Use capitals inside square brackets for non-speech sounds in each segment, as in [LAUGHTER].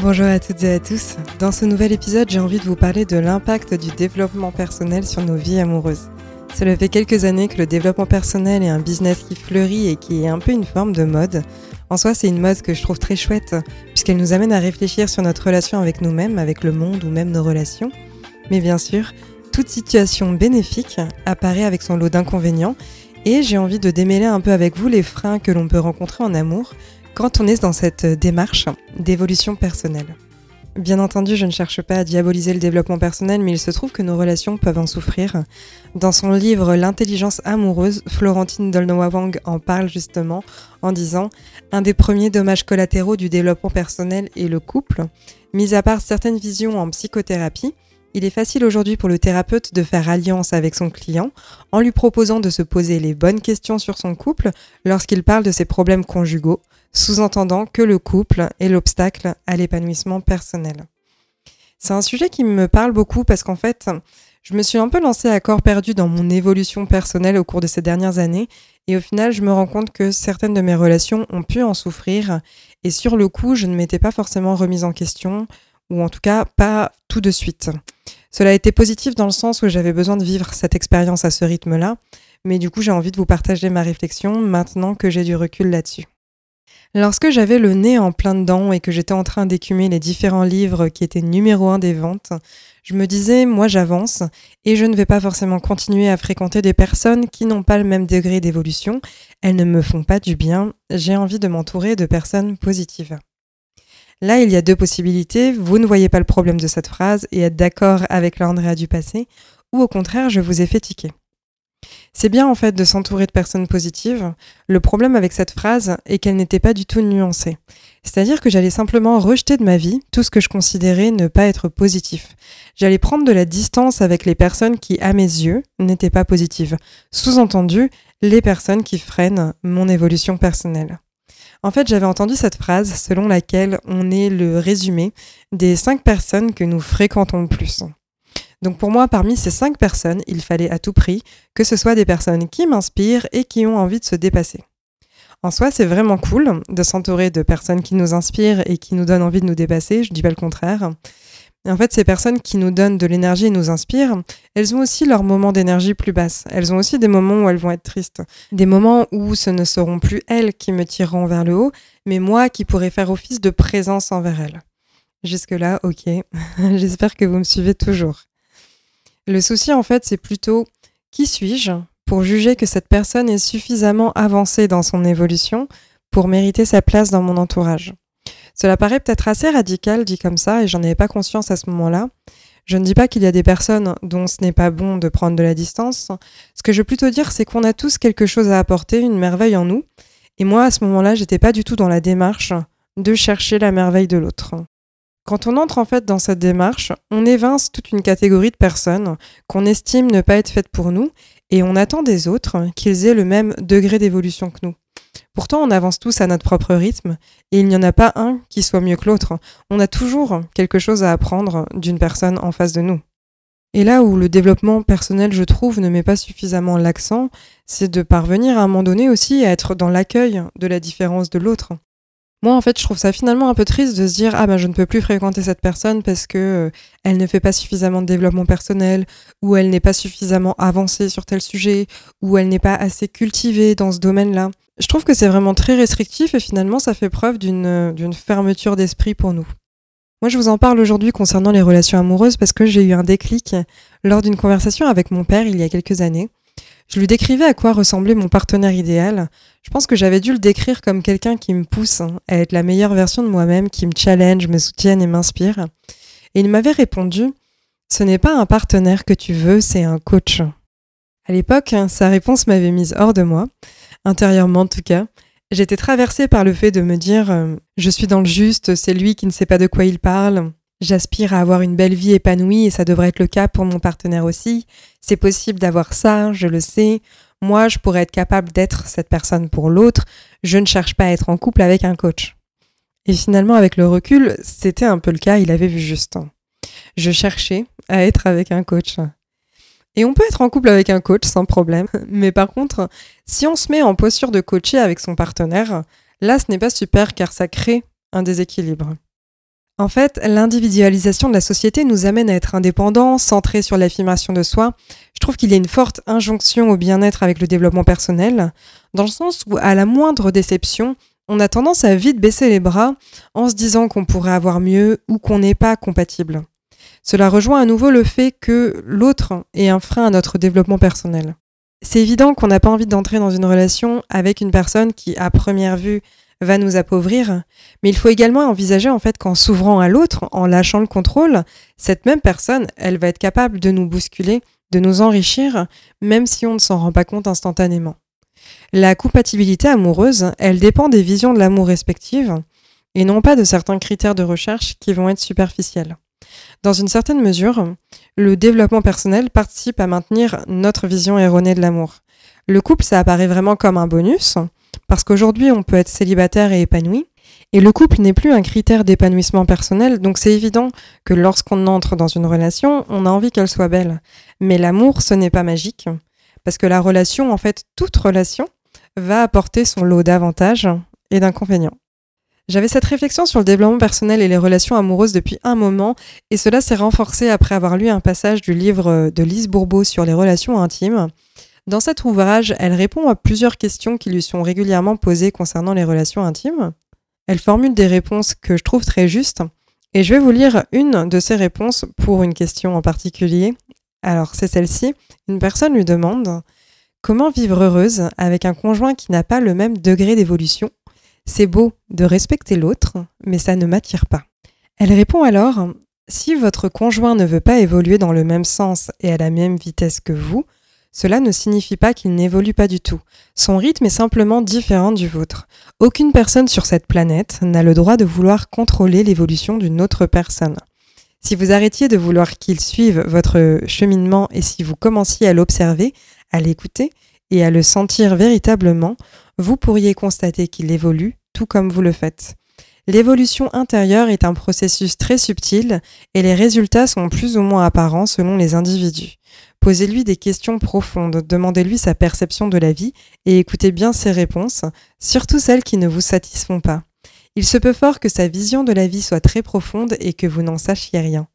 Bonjour à toutes et à tous. Dans ce nouvel épisode, j'ai envie de vous parler de l'impact du développement personnel sur nos vies amoureuses. Cela fait quelques années que le développement personnel est un business qui fleurit et qui est un peu une forme de mode. En soi, c'est une mode que je trouve très chouette, puisqu'elle nous amène à réfléchir sur notre relation avec nous-mêmes, avec le monde ou même nos relations. Mais bien sûr, toute situation bénéfique apparaît avec son lot d'inconvénients, et j'ai envie de démêler un peu avec vous les freins que l'on peut rencontrer en amour quand on est dans cette démarche d'évolution personnelle. Bien entendu, je ne cherche pas à diaboliser le développement personnel, mais il se trouve que nos relations peuvent en souffrir. Dans son livre L'intelligence amoureuse, Florentine Dolnoa-Wang en parle justement en disant Un des premiers dommages collatéraux du développement personnel est le couple. Mis à part certaines visions en psychothérapie, il est facile aujourd'hui pour le thérapeute de faire alliance avec son client en lui proposant de se poser les bonnes questions sur son couple lorsqu'il parle de ses problèmes conjugaux, sous-entendant que le couple est l'obstacle à l'épanouissement personnel. C'est un sujet qui me parle beaucoup parce qu'en fait, je me suis un peu lancée à corps perdu dans mon évolution personnelle au cours de ces dernières années et au final, je me rends compte que certaines de mes relations ont pu en souffrir et sur le coup, je ne m'étais pas forcément remise en question ou en tout cas pas tout de suite. Cela a été positif dans le sens où j'avais besoin de vivre cette expérience à ce rythme-là, mais du coup j'ai envie de vous partager ma réflexion maintenant que j'ai du recul là-dessus. Lorsque j'avais le nez en plein dedans et que j'étais en train d'écumer les différents livres qui étaient numéro un des ventes, je me disais, moi j'avance et je ne vais pas forcément continuer à fréquenter des personnes qui n'ont pas le même degré d'évolution, elles ne me font pas du bien, j'ai envie de m'entourer de personnes positives. Là, il y a deux possibilités, vous ne voyez pas le problème de cette phrase et êtes d'accord avec l'Andrea du passé, ou au contraire, je vous ai fait tiquer. C'est bien en fait de s'entourer de personnes positives. Le problème avec cette phrase est qu'elle n'était pas du tout nuancée. C'est-à-dire que j'allais simplement rejeter de ma vie tout ce que je considérais ne pas être positif. J'allais prendre de la distance avec les personnes qui, à mes yeux, n'étaient pas positives. Sous-entendu, les personnes qui freinent mon évolution personnelle. En fait, j'avais entendu cette phrase selon laquelle on est le résumé des cinq personnes que nous fréquentons le plus. Donc pour moi, parmi ces cinq personnes, il fallait à tout prix que ce soit des personnes qui m'inspirent et qui ont envie de se dépasser. En soi, c'est vraiment cool de s'entourer de personnes qui nous inspirent et qui nous donnent envie de nous dépasser, je dis pas le contraire. En fait, ces personnes qui nous donnent de l'énergie et nous inspirent, elles ont aussi leurs moments d'énergie plus basses. Elles ont aussi des moments où elles vont être tristes. Des moments où ce ne seront plus elles qui me tireront vers le haut, mais moi qui pourrai faire office de présence envers elles. Jusque-là, ok. [LAUGHS] J'espère que vous me suivez toujours. Le souci, en fait, c'est plutôt qui suis-je pour juger que cette personne est suffisamment avancée dans son évolution pour mériter sa place dans mon entourage. Cela paraît peut-être assez radical dit comme ça, et j'en avais pas conscience à ce moment-là. Je ne dis pas qu'il y a des personnes dont ce n'est pas bon de prendre de la distance. Ce que je veux plutôt dire, c'est qu'on a tous quelque chose à apporter, une merveille en nous. Et moi, à ce moment-là, j'étais pas du tout dans la démarche de chercher la merveille de l'autre. Quand on entre en fait dans cette démarche, on évince toute une catégorie de personnes qu'on estime ne pas être faites pour nous et on attend des autres qu'ils aient le même degré d'évolution que nous. Pourtant, on avance tous à notre propre rythme et il n'y en a pas un qui soit mieux que l'autre. On a toujours quelque chose à apprendre d'une personne en face de nous. Et là où le développement personnel, je trouve, ne met pas suffisamment l'accent, c'est de parvenir à un moment donné aussi à être dans l'accueil de la différence de l'autre. Moi, en fait, je trouve ça finalement un peu triste de se dire ah ben je ne peux plus fréquenter cette personne parce que euh, elle ne fait pas suffisamment de développement personnel, ou elle n'est pas suffisamment avancée sur tel sujet, ou elle n'est pas assez cultivée dans ce domaine-là. Je trouve que c'est vraiment très restrictif et finalement ça fait preuve d'une euh, d'une fermeture d'esprit pour nous. Moi, je vous en parle aujourd'hui concernant les relations amoureuses parce que j'ai eu un déclic lors d'une conversation avec mon père il y a quelques années. Je lui décrivais à quoi ressemblait mon partenaire idéal. Je pense que j'avais dû le décrire comme quelqu'un qui me pousse à être la meilleure version de moi-même, qui me challenge, me soutienne et m'inspire. Et il m'avait répondu Ce n'est pas un partenaire que tu veux, c'est un coach. À l'époque, sa réponse m'avait mise hors de moi, intérieurement en tout cas. J'étais traversée par le fait de me dire euh, Je suis dans le juste, c'est lui qui ne sait pas de quoi il parle. J'aspire à avoir une belle vie épanouie et ça devrait être le cas pour mon partenaire aussi. C'est possible d'avoir ça, je le sais. Moi, je pourrais être capable d'être cette personne pour l'autre. Je ne cherche pas à être en couple avec un coach. Et finalement, avec le recul, c'était un peu le cas, il avait vu juste. Je cherchais à être avec un coach. Et on peut être en couple avec un coach sans problème. [LAUGHS] Mais par contre, si on se met en posture de coacher avec son partenaire, là, ce n'est pas super car ça crée un déséquilibre. En fait, l'individualisation de la société nous amène à être indépendants, centrés sur l'affirmation de soi. Je trouve qu'il y a une forte injonction au bien-être avec le développement personnel, dans le sens où à la moindre déception, on a tendance à vite baisser les bras en se disant qu'on pourrait avoir mieux ou qu'on n'est pas compatible. Cela rejoint à nouveau le fait que l'autre est un frein à notre développement personnel. C'est évident qu'on n'a pas envie d'entrer dans une relation avec une personne qui, à première vue, va nous appauvrir, mais il faut également envisager en fait qu'en s'ouvrant à l'autre, en lâchant le contrôle, cette même personne, elle va être capable de nous bousculer, de nous enrichir, même si on ne s'en rend pas compte instantanément. La compatibilité amoureuse, elle dépend des visions de l'amour respectives, et non pas de certains critères de recherche qui vont être superficiels. Dans une certaine mesure, le développement personnel participe à maintenir notre vision erronée de l'amour. Le couple, ça apparaît vraiment comme un bonus, parce qu'aujourd'hui, on peut être célibataire et épanoui, et le couple n'est plus un critère d'épanouissement personnel, donc c'est évident que lorsqu'on entre dans une relation, on a envie qu'elle soit belle. Mais l'amour, ce n'est pas magique, parce que la relation, en fait, toute relation, va apporter son lot d'avantages et d'inconvénients. J'avais cette réflexion sur le développement personnel et les relations amoureuses depuis un moment, et cela s'est renforcé après avoir lu un passage du livre de Lise Bourbeau sur les relations intimes. Dans cet ouvrage, elle répond à plusieurs questions qui lui sont régulièrement posées concernant les relations intimes. Elle formule des réponses que je trouve très justes, et je vais vous lire une de ces réponses pour une question en particulier. Alors, c'est celle-ci. Une personne lui demande Comment vivre heureuse avec un conjoint qui n'a pas le même degré d'évolution? C'est beau de respecter l'autre, mais ça ne m'attire pas. Elle répond alors Si votre conjoint ne veut pas évoluer dans le même sens et à la même vitesse que vous, cela ne signifie pas qu'il n'évolue pas du tout. Son rythme est simplement différent du vôtre. Aucune personne sur cette planète n'a le droit de vouloir contrôler l'évolution d'une autre personne. Si vous arrêtiez de vouloir qu'il suive votre cheminement et si vous commenciez à l'observer, à l'écouter et à le sentir véritablement, vous pourriez constater qu'il évolue comme vous le faites. L'évolution intérieure est un processus très subtil et les résultats sont plus ou moins apparents selon les individus. Posez-lui des questions profondes, demandez-lui sa perception de la vie et écoutez bien ses réponses, surtout celles qui ne vous satisfont pas. Il se peut fort que sa vision de la vie soit très profonde et que vous n'en sachiez rien.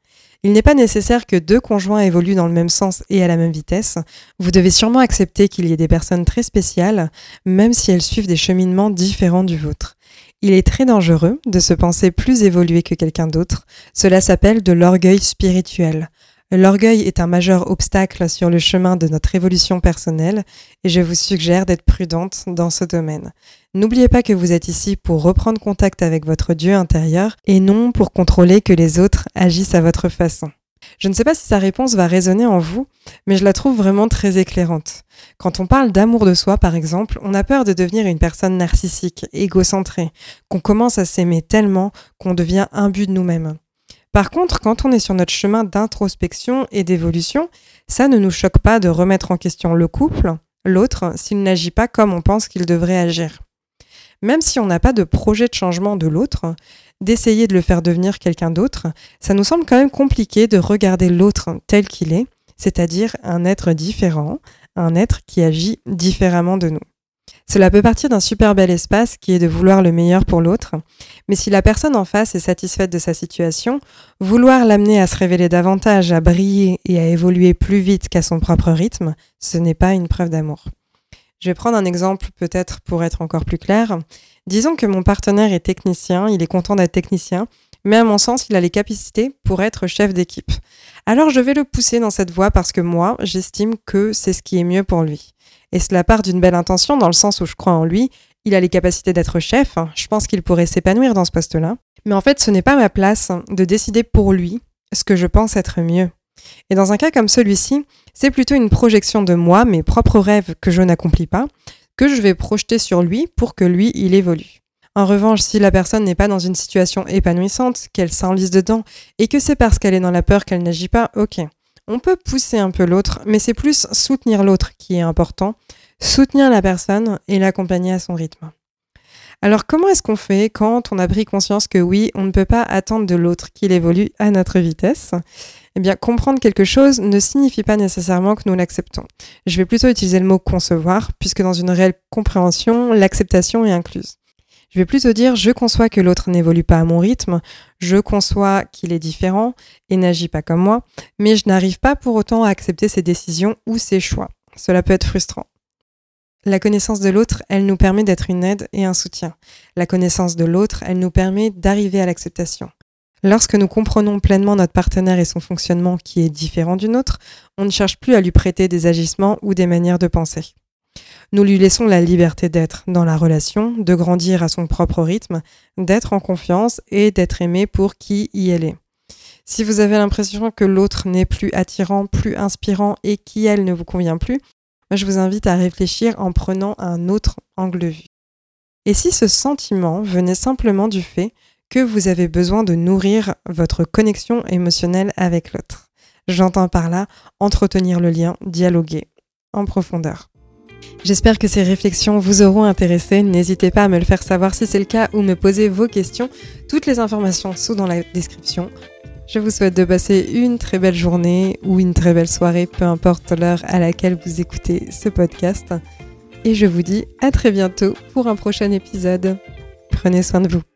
Il n'est pas nécessaire que deux conjoints évoluent dans le même sens et à la même vitesse. Vous devez sûrement accepter qu'il y ait des personnes très spéciales, même si elles suivent des cheminements différents du vôtre. Il est très dangereux de se penser plus évolué que quelqu'un d'autre. Cela s'appelle de l'orgueil spirituel. L'orgueil est un majeur obstacle sur le chemin de notre évolution personnelle et je vous suggère d'être prudente dans ce domaine. N'oubliez pas que vous êtes ici pour reprendre contact avec votre Dieu intérieur et non pour contrôler que les autres agissent à votre façon. Je ne sais pas si sa réponse va résonner en vous, mais je la trouve vraiment très éclairante. Quand on parle d'amour de soi, par exemple, on a peur de devenir une personne narcissique, égocentrée, qu'on commence à s'aimer tellement qu'on devient imbu de nous-mêmes. Par contre, quand on est sur notre chemin d'introspection et d'évolution, ça ne nous choque pas de remettre en question le couple, l'autre, s'il n'agit pas comme on pense qu'il devrait agir. Même si on n'a pas de projet de changement de l'autre, d'essayer de le faire devenir quelqu'un d'autre, ça nous semble quand même compliqué de regarder l'autre tel qu'il est, c'est-à-dire un être différent, un être qui agit différemment de nous. Cela peut partir d'un super bel espace qui est de vouloir le meilleur pour l'autre, mais si la personne en face est satisfaite de sa situation, vouloir l'amener à se révéler davantage, à briller et à évoluer plus vite qu'à son propre rythme, ce n'est pas une preuve d'amour. Je vais prendre un exemple peut-être pour être encore plus clair. Disons que mon partenaire est technicien, il est content d'être technicien, mais à mon sens, il a les capacités pour être chef d'équipe. Alors je vais le pousser dans cette voie parce que moi, j'estime que c'est ce qui est mieux pour lui. Et cela part d'une belle intention dans le sens où je crois en lui, il a les capacités d'être chef, je pense qu'il pourrait s'épanouir dans ce poste-là. Mais en fait, ce n'est pas ma place de décider pour lui ce que je pense être mieux. Et dans un cas comme celui-ci, c'est plutôt une projection de moi, mes propres rêves que je n'accomplis pas, que je vais projeter sur lui pour que lui, il évolue. En revanche, si la personne n'est pas dans une situation épanouissante, qu'elle s'enlise dedans, et que c'est parce qu'elle est dans la peur qu'elle n'agit pas, ok. On peut pousser un peu l'autre, mais c'est plus soutenir l'autre qui est important, soutenir la personne et l'accompagner à son rythme. Alors comment est-ce qu'on fait quand on a pris conscience que oui, on ne peut pas attendre de l'autre qu'il évolue à notre vitesse? Eh bien, comprendre quelque chose ne signifie pas nécessairement que nous l'acceptons. Je vais plutôt utiliser le mot concevoir, puisque dans une réelle compréhension, l'acceptation est incluse. Je vais plutôt dire je conçois que l'autre n'évolue pas à mon rythme, je conçois qu'il est différent et n'agit pas comme moi, mais je n'arrive pas pour autant à accepter ses décisions ou ses choix. Cela peut être frustrant. La connaissance de l'autre, elle nous permet d'être une aide et un soutien. La connaissance de l'autre, elle nous permet d'arriver à l'acceptation. Lorsque nous comprenons pleinement notre partenaire et son fonctionnement qui est différent du nôtre, on ne cherche plus à lui prêter des agissements ou des manières de penser. Nous lui laissons la liberté d'être dans la relation, de grandir à son propre rythme, d'être en confiance et d'être aimé pour qui y elle est. Si vous avez l'impression que l'autre n'est plus attirant, plus inspirant et qui elle ne vous convient plus, je vous invite à réfléchir en prenant un autre angle de vue. Et si ce sentiment venait simplement du fait que vous avez besoin de nourrir votre connexion émotionnelle avec l'autre J'entends par là entretenir le lien, dialoguer en profondeur. J'espère que ces réflexions vous auront intéressé. N'hésitez pas à me le faire savoir si c'est le cas ou me poser vos questions. Toutes les informations sont dans la description. Je vous souhaite de passer une très belle journée ou une très belle soirée, peu importe l'heure à laquelle vous écoutez ce podcast. Et je vous dis à très bientôt pour un prochain épisode. Prenez soin de vous.